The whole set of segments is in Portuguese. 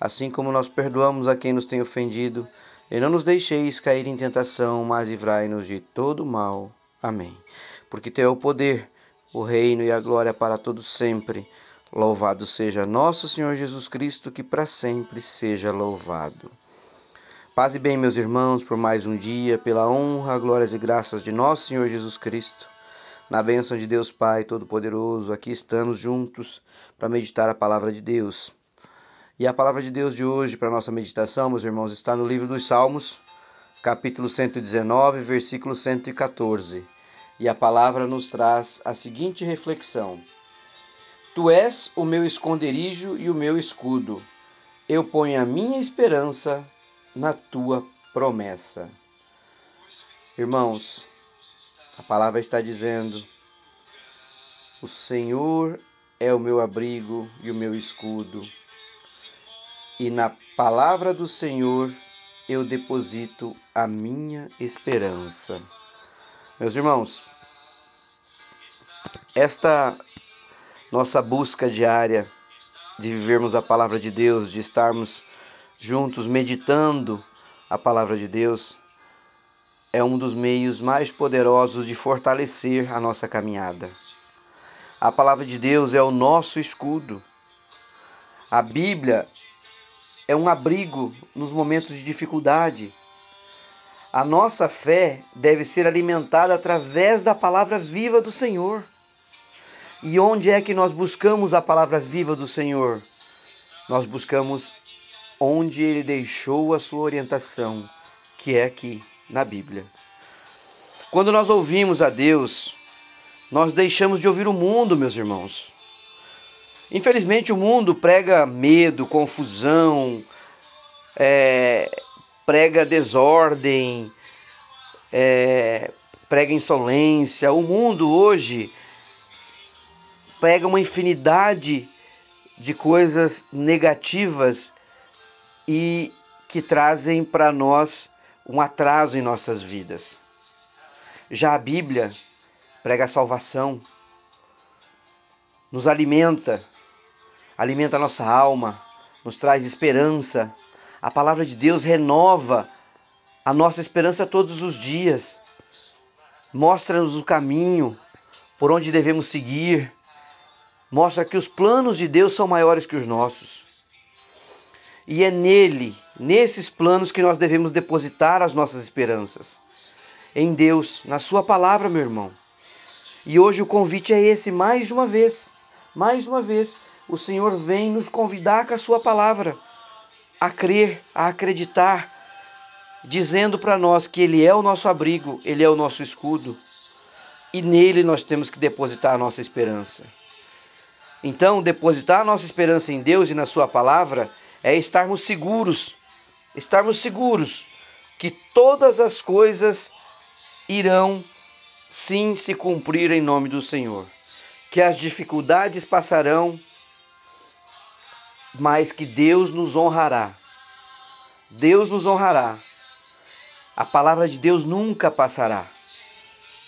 assim como nós perdoamos a quem nos tem ofendido, e não nos deixeis cair em tentação, mas livrai-nos de todo mal. Amém. Porque teu é o poder, o reino e a glória para todos sempre. Louvado seja nosso Senhor Jesus Cristo, que para sempre seja louvado. Paz e bem, meus irmãos, por mais um dia, pela honra, glórias e graças de nosso Senhor Jesus Cristo. Na bênção de Deus Pai Todo-Poderoso, aqui estamos juntos para meditar a palavra de Deus. E a palavra de Deus de hoje para nossa meditação, meus irmãos, está no livro dos Salmos, capítulo 119, versículo 114. E a palavra nos traz a seguinte reflexão: Tu és o meu esconderijo e o meu escudo. Eu ponho a minha esperança na tua promessa. Irmãos, a palavra está dizendo: O Senhor é o meu abrigo e o meu escudo e na palavra do Senhor eu deposito a minha esperança. Meus irmãos, esta nossa busca diária de vivermos a palavra de Deus, de estarmos juntos meditando a palavra de Deus, é um dos meios mais poderosos de fortalecer a nossa caminhada. A palavra de Deus é o nosso escudo. A Bíblia é um abrigo nos momentos de dificuldade. A nossa fé deve ser alimentada através da palavra viva do Senhor. E onde é que nós buscamos a palavra viva do Senhor? Nós buscamos onde ele deixou a sua orientação, que é aqui na Bíblia. Quando nós ouvimos a Deus, nós deixamos de ouvir o mundo, meus irmãos. Infelizmente, o mundo prega medo, confusão, é, prega desordem, é, prega insolência. O mundo hoje prega uma infinidade de coisas negativas e que trazem para nós um atraso em nossas vidas. Já a Bíblia prega a salvação, nos alimenta, alimenta a nossa alma, nos traz esperança. A palavra de Deus renova a nossa esperança todos os dias. Mostra-nos o caminho por onde devemos seguir. Mostra que os planos de Deus são maiores que os nossos. E é nele, nesses planos, que nós devemos depositar as nossas esperanças. Em Deus, na Sua palavra, meu irmão. E hoje o convite é esse, mais uma vez. Mais uma vez, o Senhor vem nos convidar com a Sua palavra a crer, a acreditar, dizendo para nós que Ele é o nosso abrigo, Ele é o nosso escudo e nele nós temos que depositar a nossa esperança. Então, depositar a nossa esperança em Deus e na Sua palavra é estarmos seguros, estarmos seguros que todas as coisas irão sim se cumprir em nome do Senhor que as dificuldades passarão, mas que Deus nos honrará. Deus nos honrará. A palavra de Deus nunca passará.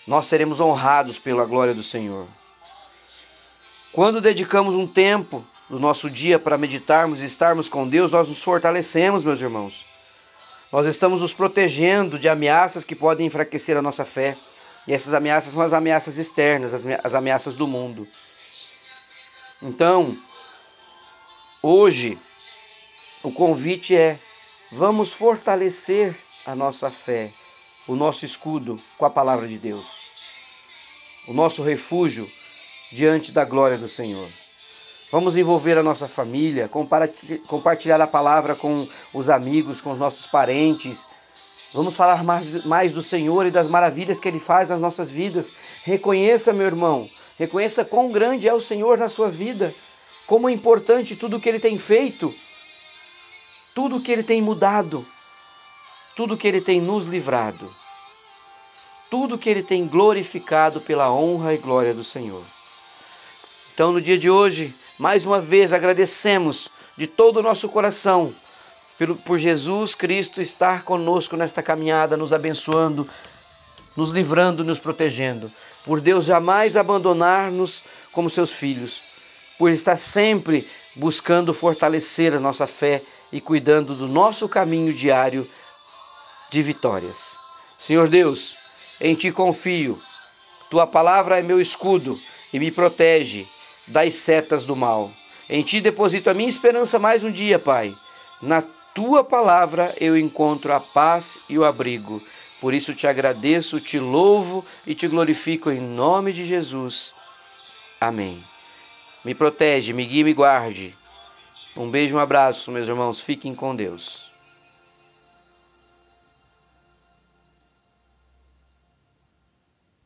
Nós seremos honrados pela glória do Senhor. Quando dedicamos um tempo do nosso dia para meditarmos e estarmos com Deus, nós nos fortalecemos, meus irmãos. Nós estamos nos protegendo de ameaças que podem enfraquecer a nossa fé. E essas ameaças são as ameaças externas, as ameaças do mundo. Então, hoje, o convite é: vamos fortalecer a nossa fé, o nosso escudo com a palavra de Deus, o nosso refúgio diante da glória do Senhor. Vamos envolver a nossa família, compartilhar a palavra com os amigos, com os nossos parentes, Vamos falar mais, mais do Senhor e das maravilhas que Ele faz nas nossas vidas. Reconheça, meu irmão, reconheça quão grande é o Senhor na sua vida, como é importante tudo o que Ele tem feito. tudo que Ele tem mudado, tudo que Ele tem nos livrado, tudo que Ele tem glorificado pela honra e glória do Senhor. Então, no dia de hoje, mais uma vez agradecemos de todo o nosso coração por Jesus Cristo estar conosco nesta caminhada, nos abençoando, nos livrando, nos protegendo. Por Deus jamais abandonar-nos como seus filhos. Por estar sempre buscando fortalecer a nossa fé e cuidando do nosso caminho diário de vitórias. Senhor Deus, em Ti confio. Tua palavra é meu escudo e me protege das setas do mal. Em Ti deposito a minha esperança mais um dia, Pai. Na Tua palavra eu encontro a paz e o abrigo. Por isso te agradeço, te louvo e te glorifico em nome de Jesus. Amém. Me protege, me guie, me guarde. Um beijo, um abraço, meus irmãos. Fiquem com Deus.